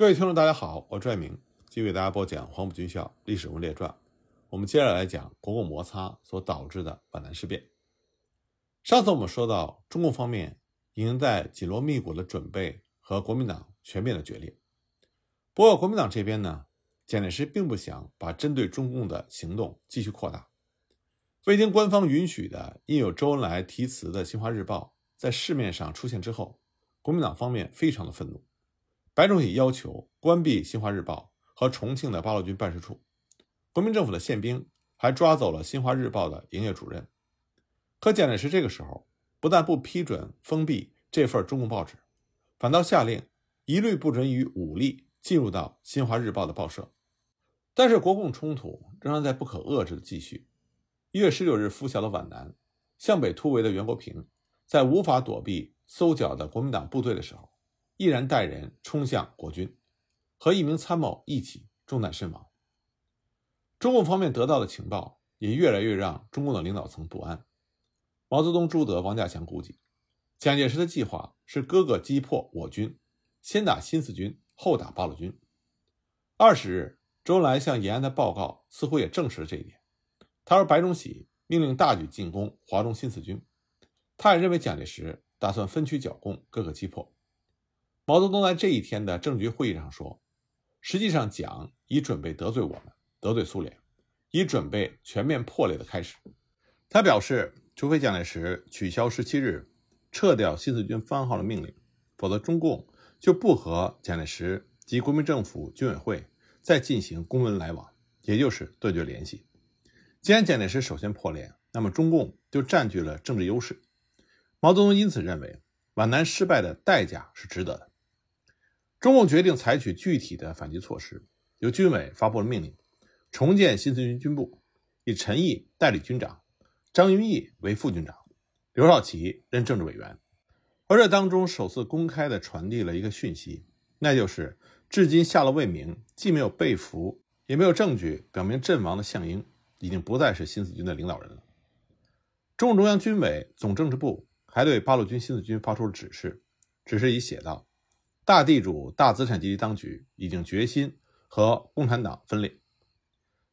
各位听众，大家好，我拽明继续为大家播讲《黄埔军校历史人物列传》。我们接着来讲国共摩擦所导致的皖南事变。上次我们说到，中共方面已经在紧锣密鼓的准备和国民党全面的决裂。不过，国民党这边呢，蒋介石并不想把针对中共的行动继续扩大。未经官方允许的印有周恩来题词的《新华日报》在市面上出现之后，国民党方面非常的愤怒。白崇禧要求关闭《新华日报》和重庆的八路军办事处，国民政府的宪兵还抓走了《新华日报》的营业主任。可蒋介石这个时候不但不批准封闭这份中共报纸，反倒下令一律不准以武力进入到《新华日报》的报社。但是国共冲突仍然在不可遏制的继续。一月十九日拂晓的皖南，向北突围的袁国平，在无法躲避搜剿的国民党部队的时候。毅然带人冲向国军，和一名参谋一起中弹身亡。中共方面得到的情报也越来越让中共的领导层不安。毛泽东、朱德、王稼祥估计，蒋介石的计划是各个击破我军，先打新四军，后打八路军。二十日，周恩来向延安的报告似乎也证实了这一点。他说，白崇禧命令大举进攻华中新四军，他也认为蒋介石打算分区剿共，各个击破。毛泽东在这一天的政局会议上说：“实际上，蒋已准备得罪我们，得罪苏联，已准备全面破裂的开始。”他表示，除非蒋介石取消十七日撤掉新四军番号的命令，否则中共就不和蒋介石及国民政府军委会再进行公文来往，也就是断绝联系。既然蒋介石首先破裂，那么中共就占据了政治优势。毛泽东因此认为，皖南失败的代价是值得的。中共决定采取具体的反击措施，由军委发布了命令，重建新四军军部，以陈毅代理军长，张云逸为副军长，刘少奇任政治委员。而这当中首次公开的传递了一个讯息，那就是至今下落未明，既没有被俘，也没有证据表明阵亡的项英已经不再是新四军的领导人了。中共中央军委总政治部还对八路军新四军发出了指示，指示已写道。大地主、大资产阶级当局已经决心和共产党分裂。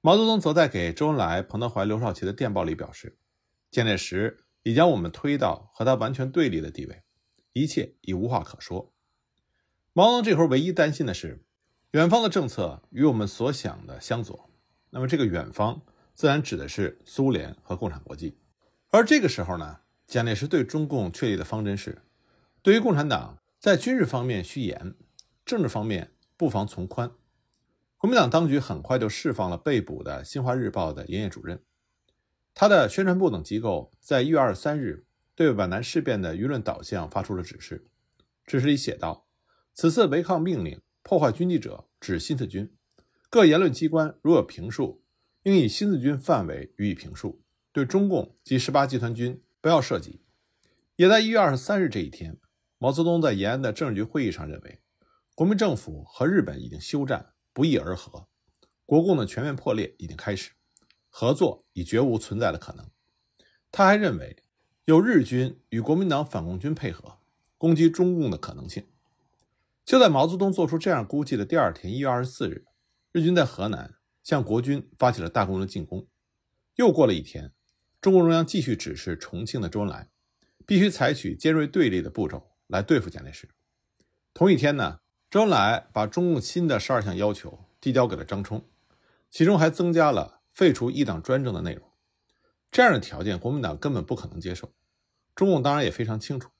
毛泽东则在给周恩来、彭德怀、刘少奇的电报里表示，蒋介石已将我们推到和他完全对立的地位，一切已无话可说。毛泽东这会儿唯一担心的是，远方的政策与我们所想的相左。那么，这个远方自然指的是苏联和共产国际。而这个时候呢，蒋介石对中共确立的方针是，对于共产党。在军事方面虚严，政治方面不妨从宽。国民党当局很快就释放了被捕的《新华日报》的营业主任，他的宣传部等机构在一月二十三日对皖南事变的舆论导向发出了指示。指示里写道：“此次违抗命令破坏军纪者，指新四军。各言论机关如有评述，应以新四军范围予以评述，对中共及十八集团军不要涉及。”也在一月二十三日这一天。毛泽东在延安的政治局会议上认为，国民政府和日本已经休战，不翼而合，国共的全面破裂已经开始，合作已绝无存在的可能。他还认为，有日军与国民党反共军配合攻击中共的可能性。就在毛泽东做出这样估计的第二天，一月二十四日，日军在河南向国军发起了大规模进攻。又过了一天，中共中央继续指示重庆的周恩来，必须采取尖锐对立的步骤。来对付蒋介石。同一天呢，周恩来把中共新的十二项要求递交给了张冲，其中还增加了废除一党专政的内容。这样的条件，国民党根本不可能接受。中共当然也非常清楚，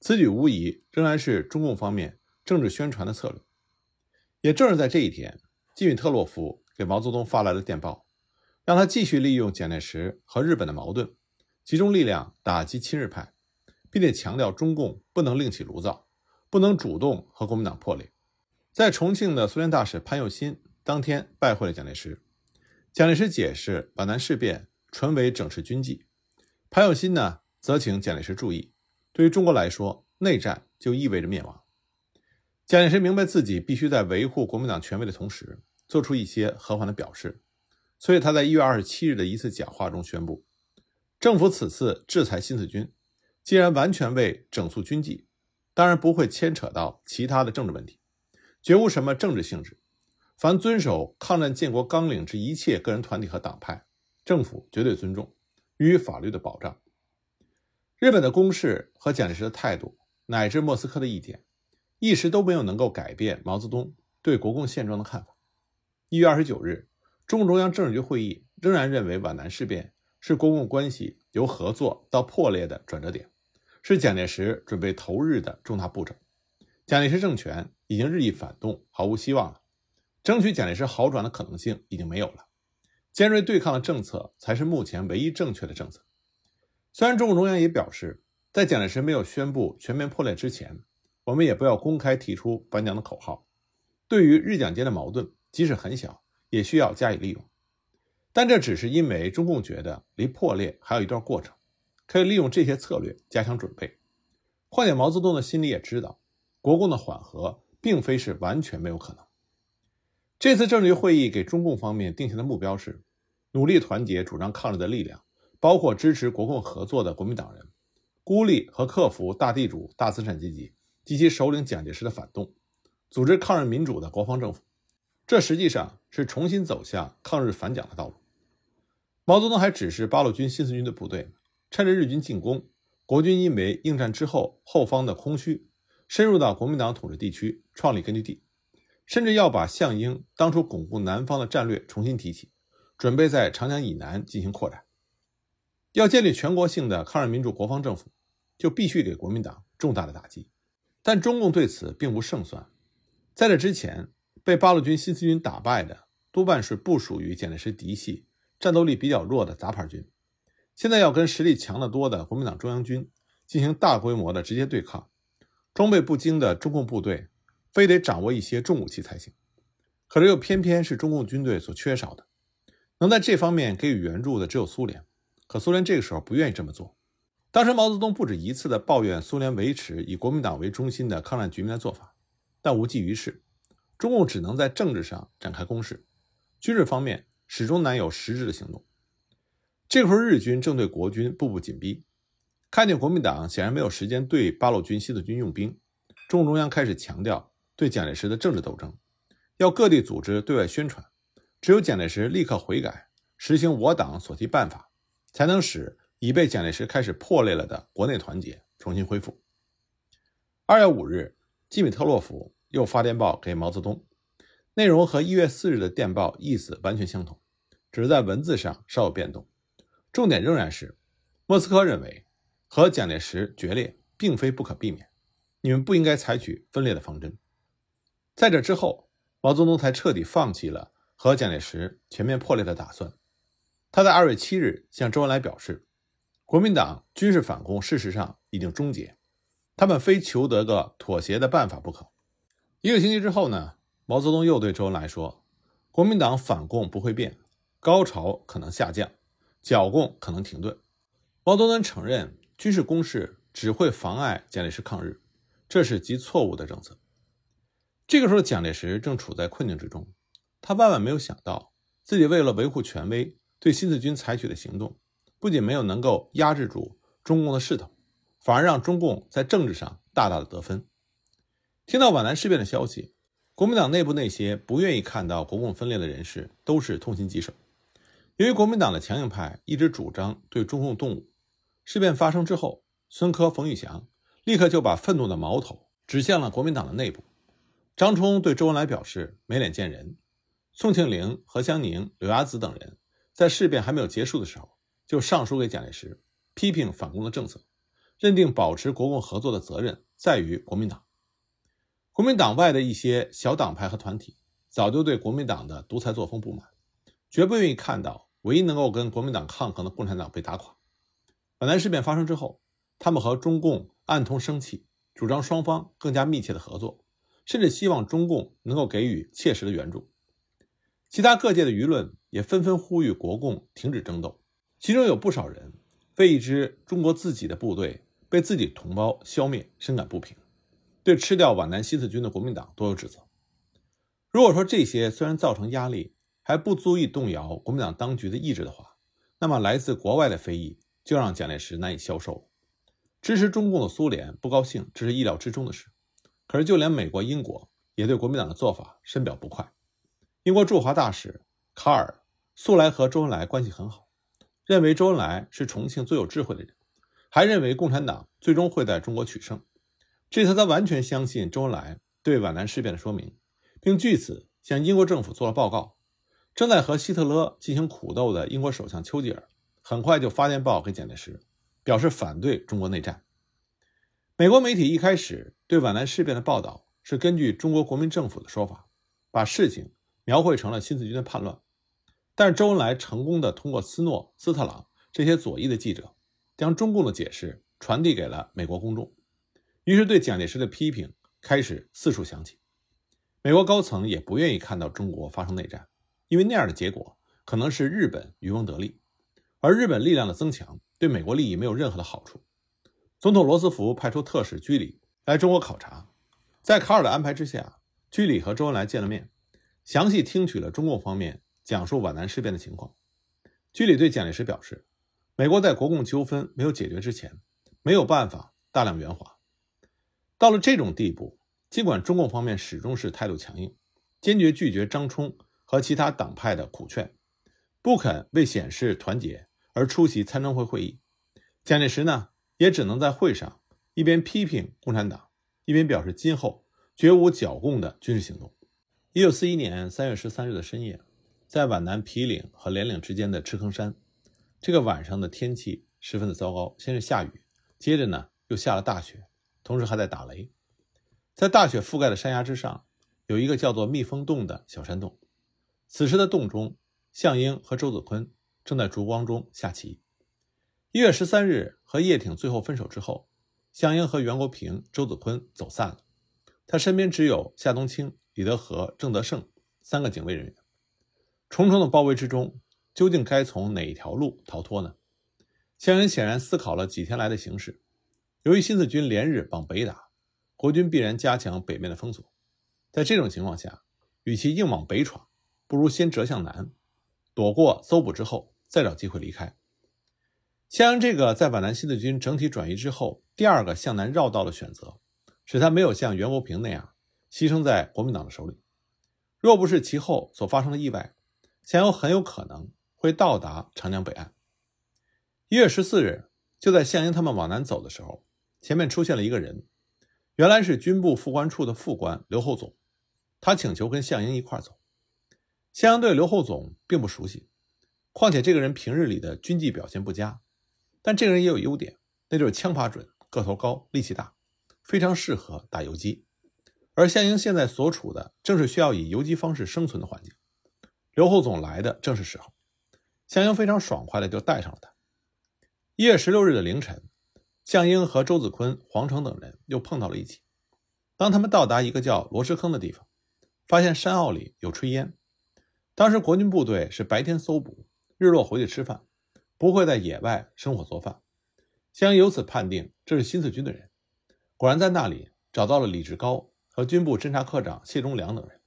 此举无疑仍然是中共方面政治宣传的策略。也正是在这一天，季米特洛夫给毛泽东发来了电报，让他继续利用蒋介石和日本的矛盾，集中力量打击亲日派。并且强调，中共不能另起炉灶，不能主动和国民党破裂。在重庆的苏联大使潘又新当天拜会了蒋介石。蒋介石解释皖南事变纯为整饬军纪。潘又新呢，则请蒋介石注意，对于中国来说，内战就意味着灭亡。蒋介石明白自己必须在维护国民党权威的同时，做出一些和缓的表示，所以他在一月二十七日的一次讲话中宣布，政府此次制裁新四军。既然完全为整肃军纪，当然不会牵扯到其他的政治问题，绝无什么政治性质。凡遵守抗战建国纲领之一切个人团体和党派，政府绝对尊重，予以法律的保障。日本的攻势和蒋介石的态度，乃至莫斯科的意见，一时都没有能够改变毛泽东对国共现状的看法。一月二十九日，中共中央政治局会议仍然认为皖南事变是国共关系由合作到破裂的转折点，是蒋介石准备投日的重大步骤。蒋介石政权已经日益反动，毫无希望了。争取蒋介石好转的可能性已经没有了，尖锐对抗的政策才是目前唯一正确的政策。虽然中共中央也表示，在蒋介石没有宣布全面破裂之前，我们也不要公开提出反蒋的口号。对于日蒋间的矛盾，即使很小，也需要加以利用。但这只是因为中共觉得离破裂还有一段过程，可以利用这些策略加强准备。况且毛泽东的心里也知道，国共的缓和并非是完全没有可能。这次政治局会议给中共方面定下的目标是：努力团结主张抗日的力量，包括支持国共合作的国民党人，孤立和克服大地主、大资产阶级及其首领蒋介石的反动，组织抗日民主的国防政府。这实际上是重新走向抗日反蒋的道路。毛泽东还指示八路军新四军的部队，趁着日军进攻，国军因为应战之后后方的空虚，深入到国民党统治地区，创立根据地。甚至要把项英当初巩固南方的战略重新提起，准备在长江以南进行扩展。要建立全国性的抗日民主国防政府，就必须给国民党重大的打击。但中共对此并无胜算。在这之前，被八路军新四军打败的多半是不属于蒋介石嫡系、战斗力比较弱的杂牌军。现在要跟实力强得多的国民党中央军进行大规模的直接对抗，装备不精的中共部队。非得掌握一些重武器才行，可这又偏偏是中共军队所缺少的。能在这方面给予援助的只有苏联，可苏联这个时候不愿意这么做。当时毛泽东不止一次地抱怨苏联维持以国民党为中心的抗战局面的做法，但无济于事。中共只能在政治上展开攻势，军事方面始终难有实质的行动。这时候日军正对国军步步紧逼，看见国民党显然没有时间对八路军、西四军用兵，中共中央开始强调。对蒋介石的政治斗争，要各地组织对外宣传，只有蒋介石立刻悔改，实行我党所提办法，才能使已被蒋介石开始破裂了的国内团结重新恢复。二月五日，基米特洛夫又发电报给毛泽东，内容和一月四日的电报意思完全相同，只是在文字上稍有变动，重点仍然是莫斯科认为和蒋介石决裂并非不可避免，你们不应该采取分裂的方针。在这之后，毛泽东才彻底放弃了和蒋介石全面破裂的打算。他在二月七日向周恩来表示，国民党军事反攻事实上已经终结，他们非求得个妥协的办法不可。一个星期之后呢，毛泽东又对周恩来说，国民党反共不会变，高潮可能下降，剿共可能停顿。毛泽东承认军事攻势只会妨碍蒋介石抗日，这是极错误的政策。这个时候，蒋介石正处在困境之中。他万万没有想到，自己为了维护权威，对新四军采取的行动，不仅没有能够压制住中共的势头，反而让中共在政治上大大的得分。听到皖南事变的消息，国民党内部那些不愿意看到国共分裂的人士都是痛心疾首。由于国民党的强硬派一直主张对中共动武，事变发生之后，孙科、冯玉祥立刻就把愤怒的矛头指向了国民党的内部。张冲对周恩来表示没脸见人。宋庆龄、何香凝、柳亚子等人在事变还没有结束的时候，就上书给蒋介石，批评反共的政策，认定保持国共合作的责任在于国民党。国民党外的一些小党派和团体早就对国民党的独裁作风不满，绝不愿意看到唯一能够跟国民党抗衡的共产党被打垮。皖南事变发生之后，他们和中共暗通生气，主张双方更加密切的合作。甚至希望中共能够给予切实的援助，其他各界的舆论也纷纷呼吁国共停止争斗，其中有不少人为一支中国自己的部队被自己同胞消灭深感不平，对吃掉皖南新四军的国民党多有指责。如果说这些虽然造成压力，还不足以动摇国民党当局的意志的话，那么来自国外的非议就让蒋介石难以消受。支持中共的苏联不高兴，这是意料之中的事。可是，就连美国、英国也对国民党的做法深表不快。英国驻华大使卡尔素来和周恩来关系很好，认为周恩来是重庆最有智慧的人，还认为共产党最终会在中国取胜。这次他完全相信周恩来对皖南事变的说明，并据此向英国政府做了报告。正在和希特勒进行苦斗的英国首相丘吉尔很快就发电报给蒋介石，表示反对中国内战。美国媒体一开始对皖南事变的报道是根据中国国民政府的说法，把事情描绘成了新四军的叛乱。但是周恩来成功的通过斯诺、斯特朗这些左翼的记者，将中共的解释传递给了美国公众，于是对蒋介石的批评开始四处响起。美国高层也不愿意看到中国发生内战。因为那样的结果可能是日本渔翁得利，而日本力量的增强对美国利益没有任何的好处。总统罗斯福派出特使居里来中国考察，在卡尔的安排之下，居里和周恩来见了面，详细听取了中共方面讲述皖南事变的情况。居里对蒋介石表示，美国在国共纠纷没有解决之前，没有办法大量援华。到了这种地步，尽管中共方面始终是态度强硬，坚决拒绝张冲。和其他党派的苦劝，不肯为显示团结而出席参政会会议。蒋介石呢，也只能在会上一边批评共产党，一边表示今后绝无剿共的军事行动。一九四一年三月十三日的深夜，在皖南皮岭和连岭之间的赤坑山，这个晚上的天气十分的糟糕。先是下雨，接着呢又下了大雪，同时还在打雷。在大雪覆盖的山崖之上，有一个叫做蜜蜂洞的小山洞。此时的洞中，项英和周子坤正在烛光中下棋。一月十三日和叶挺最后分手之后，项英和袁国平、周子坤走散了。他身边只有夏冬青、李德和、郑德胜三个警卫人员。重重的包围之中，究竟该从哪一条路逃脱呢？项英显然思考了几天来的形势。由于新四军连日往北打，国军必然加强北面的封锁。在这种情况下，与其硬往北闯，不如先折向南，躲过搜捕之后，再找机会离开。襄阳这个在皖南新四军整体转移之后第二个向南绕道的选择，使他没有像袁国平那样牺牲在国民党的手里。若不是其后所发生的意外，襄阳很有可能会到达长江北岸。一月十四日，就在项英他们往南走的时候，前面出现了一个人，原来是军部副官处的副官刘厚总，他请求跟项英一块走。襄阳对刘厚总并不熟悉，况且这个人平日里的军纪表现不佳，但这个人也有优点，那就是枪法准、个头高、力气大，非常适合打游击。而项英现在所处的正是需要以游击方式生存的环境，刘厚总来的正是时候，项英非常爽快的就带上了他。一月十六日的凌晨，项英和周子坤、黄成等人又碰到了一起。当他们到达一个叫罗石坑的地方，发现山坳里有炊烟。当时国军部队是白天搜捕，日落回去吃饭，不会在野外生火做饭。湘由此判定这是新四军的人，果然在那里找到了李志高和军部侦察科长谢忠良等人。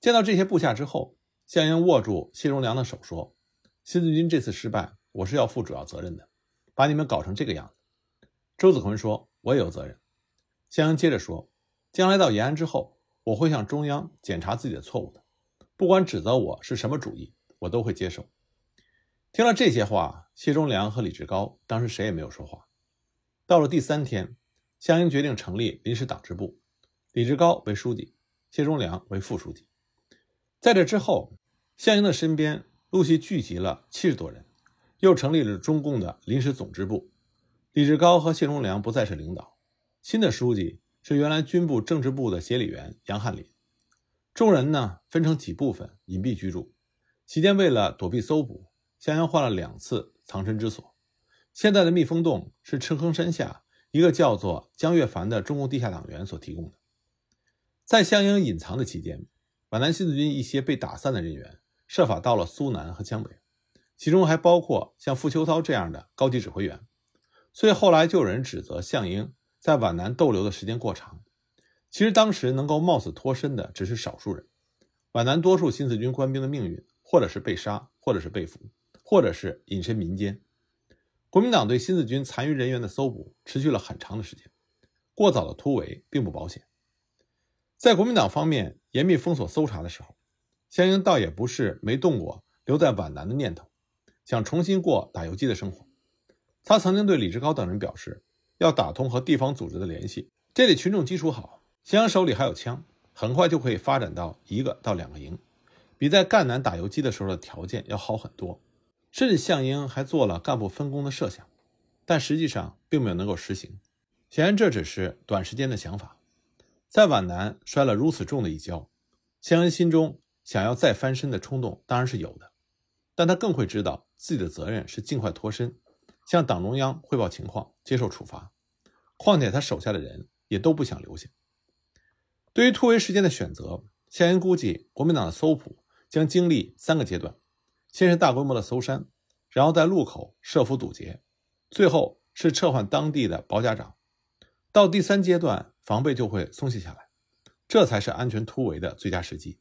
见到这些部下之后，项英握住谢忠良的手说：“新四军这次失败，我是要负主要责任的，把你们搞成这个样子。”周子坤说：“我也有责任。”项英接着说：“将来到延安之后，我会向中央检查自己的错误的。”不管指责我是什么主意，我都会接受。听了这些话，谢忠良和李志高当时谁也没有说话。到了第三天，项英决定成立临时党支部，李志高为书记，谢忠良为副书记。在这之后，项英的身边陆续聚集了七十多人，又成立了中共的临时总支部。李志高和谢忠良不再是领导，新的书记是原来军部政治部的协理员杨汉林。众人呢分成几部分隐蔽居住，期间为了躲避搜捕，襄阳换了两次藏身之所。现在的蜜蜂洞是赤坑山下一个叫做江月凡的中共地下党员所提供的。在向英隐藏的期间，皖南新四军一些被打散的人员设法到了苏南和江北，其中还包括像傅秋涛这样的高级指挥员。所以后来就有人指责项英在皖南逗留的时间过长。其实当时能够冒死脱身的只是少数人，皖南多数新四军官兵的命运，或者是被杀，或者是被俘，或者是隐身民间。国民党对新四军残余人员的搜捕持续了很长的时间，过早的突围并不保险。在国民党方面严密封锁搜查的时候，项英倒也不是没动过留在皖南的念头，想重新过打游击的生活。他曾经对李志高等人表示，要打通和地方组织的联系。这里群众基础好，湘英手里还有枪，很快就可以发展到一个到两个营，比在赣南打游击的时候的条件要好很多。甚至项英还做了干部分工的设想，但实际上并没有能够实行。显然，这只是短时间的想法。在皖南摔了如此重的一跤，湘英心中想要再翻身的冲动当然是有的，但他更会知道自己的责任是尽快脱身，向党中央汇报情况，接受处罚。况且他手下的人也都不想留下。对于突围时间的选择，项英估计国民党的搜捕将经历三个阶段：先是大规模的搜山，然后在路口设伏堵截，最后是撤换当地的保甲长。到第三阶段，防备就会松懈下来，这才是安全突围的最佳时机。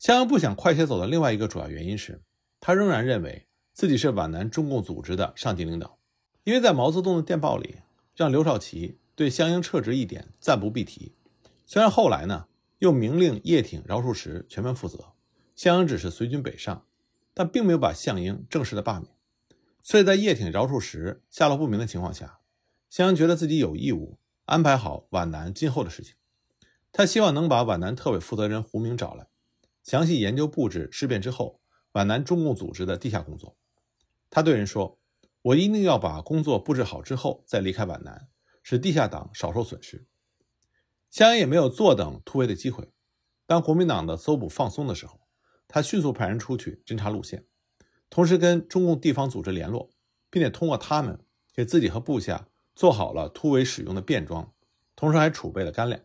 项英不想快些走的另外一个主要原因是，他仍然认为自己是皖南中共组织的上级领导，因为在毛泽东的电报里，让刘少奇对项英撤职一点暂不必提。虽然后来呢，又明令叶挺、饶漱石全面负责，项英只是随军北上，但并没有把项英正式的罢免。所以在叶挺、饶漱石下落不明的情况下。项英觉得自己有义务安排好皖南今后的事情，他希望能把皖南特委负责人胡明找来，详细研究布置事变之后皖南中共组织的地下工作。他对人说：“我一定要把工作布置好之后再离开皖南，使地下党少受损失。”项英也没有坐等突围的机会。当国民党的搜捕放松的时候，他迅速派人出去侦察路线，同时跟中共地方组织联络，并且通过他们给自己和部下。做好了突围使用的便装，同时还储备了干粮。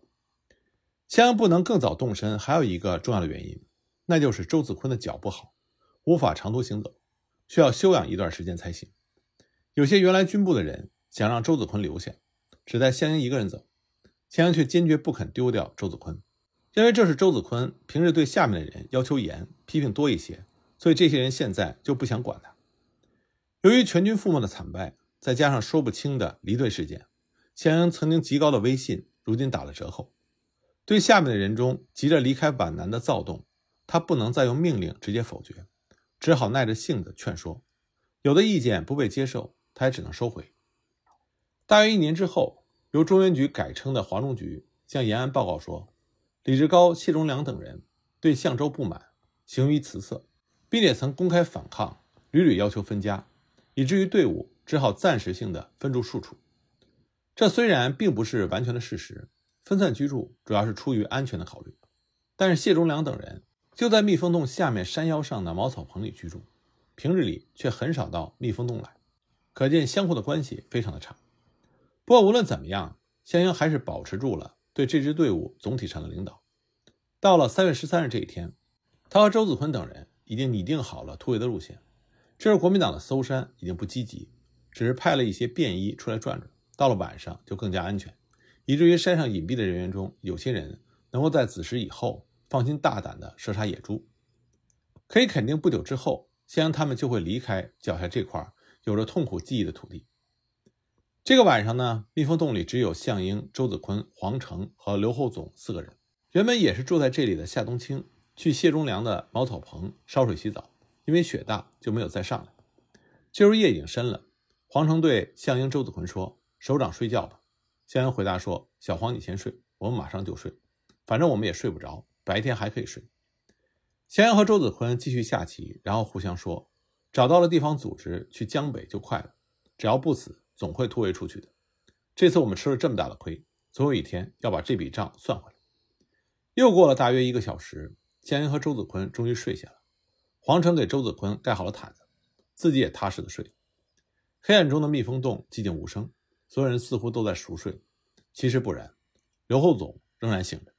项英不能更早动身，还有一个重要的原因，那就是周子坤的脚不好，无法长途行走，需要休养一段时间才行。有些原来军部的人想让周子坤留下，只带项英一个人走，项英却坚决不肯丢掉周子坤，认为这是周子坤平日对下面的人要求严，批评多一些，所以这些人现在就不想管他。由于全军覆没的惨败。再加上说不清的离队事件，项英曾经极高的威信如今打了折扣。对下面的人中急着离开皖南的躁动，他不能再用命令直接否决，只好耐着性子劝说。有的意见不被接受，他也只能收回。大约一年之后，由中原局改称的华中局向延安报告说，李志高、谢忠良等人对相州不满，行于辞色，并且曾公开反抗，屡屡要求分家，以至于队伍。只好暂时性的分驻数处，这虽然并不是完全的事实，分散居住主要是出于安全的考虑。但是谢忠良等人就在蜜蜂洞下面山腰上的茅草棚里居住，平日里却很少到蜜蜂洞来，可见相互的关系非常的差。不过无论怎么样，项英还是保持住了对这支队伍总体上的领导。到了三月十三日这一天，他和周子坤等人已经拟定好了突围的路线。这时国民党的搜山已经不积极。只是派了一些便衣出来转转，到了晚上就更加安全，以至于山上隐蔽的人员中，有些人能够在子时以后放心大胆地射杀野猪。可以肯定，不久之后，项英他们就会离开脚下这块有着痛苦记忆的土地。这个晚上呢，蜜蜂洞里只有项英、周子坤、黄成和刘厚总四个人。原本也是住在这里的夏冬青，去谢忠良的茅草棚烧水洗澡，因为雪大就没有再上来。这时夜已经深了。黄成对项英、周子坤说：“首长睡觉吧。”项英回答说：“小黄，你先睡，我们马上就睡，反正我们也睡不着，白天还可以睡。”项英和周子坤继续下棋，然后互相说：“找到了地方组织，去江北就快了。只要不死，总会突围出去的。这次我们吃了这么大的亏，总有一天要把这笔账算回来。”又过了大约一个小时，项英和周子坤终于睡下了。黄成给周子坤盖好了毯子，自己也踏实的睡。黑暗中的蜜蜂洞寂静无声，所有人似乎都在熟睡。其实不然，刘厚总仍然醒着。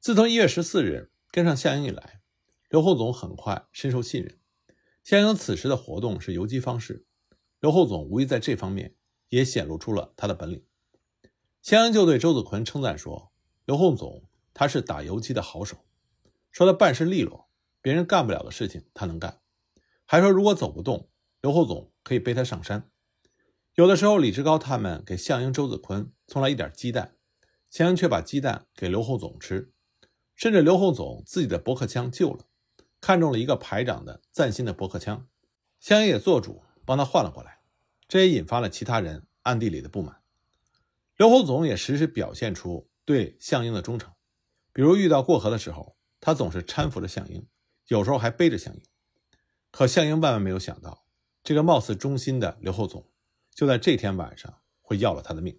自从一月十四日跟上项英以来，刘厚总很快深受信任。项英此时的活动是游击方式，刘厚总无疑在这方面也显露出了他的本领。项英就对周子坤称赞说：“刘厚总他是打游击的好手，说他办事利落，别人干不了的事情他能干。还说如果走不动。”刘厚总可以背他上山。有的时候，李志高他们给项英、周子坤送来一点鸡蛋，向英却把鸡蛋给刘厚总吃，甚至刘厚总自己的驳壳枪旧了，看中了一个排长的赞新的驳壳枪，向英也做主帮他换了过来，这也引发了其他人暗地里的不满。刘厚总也时时表现出对项英的忠诚，比如遇到过河的时候，他总是搀扶着项英，有时候还背着项英。可项英万万没有想到，这个貌似忠心的刘厚总，就在这天晚上会要了他的命。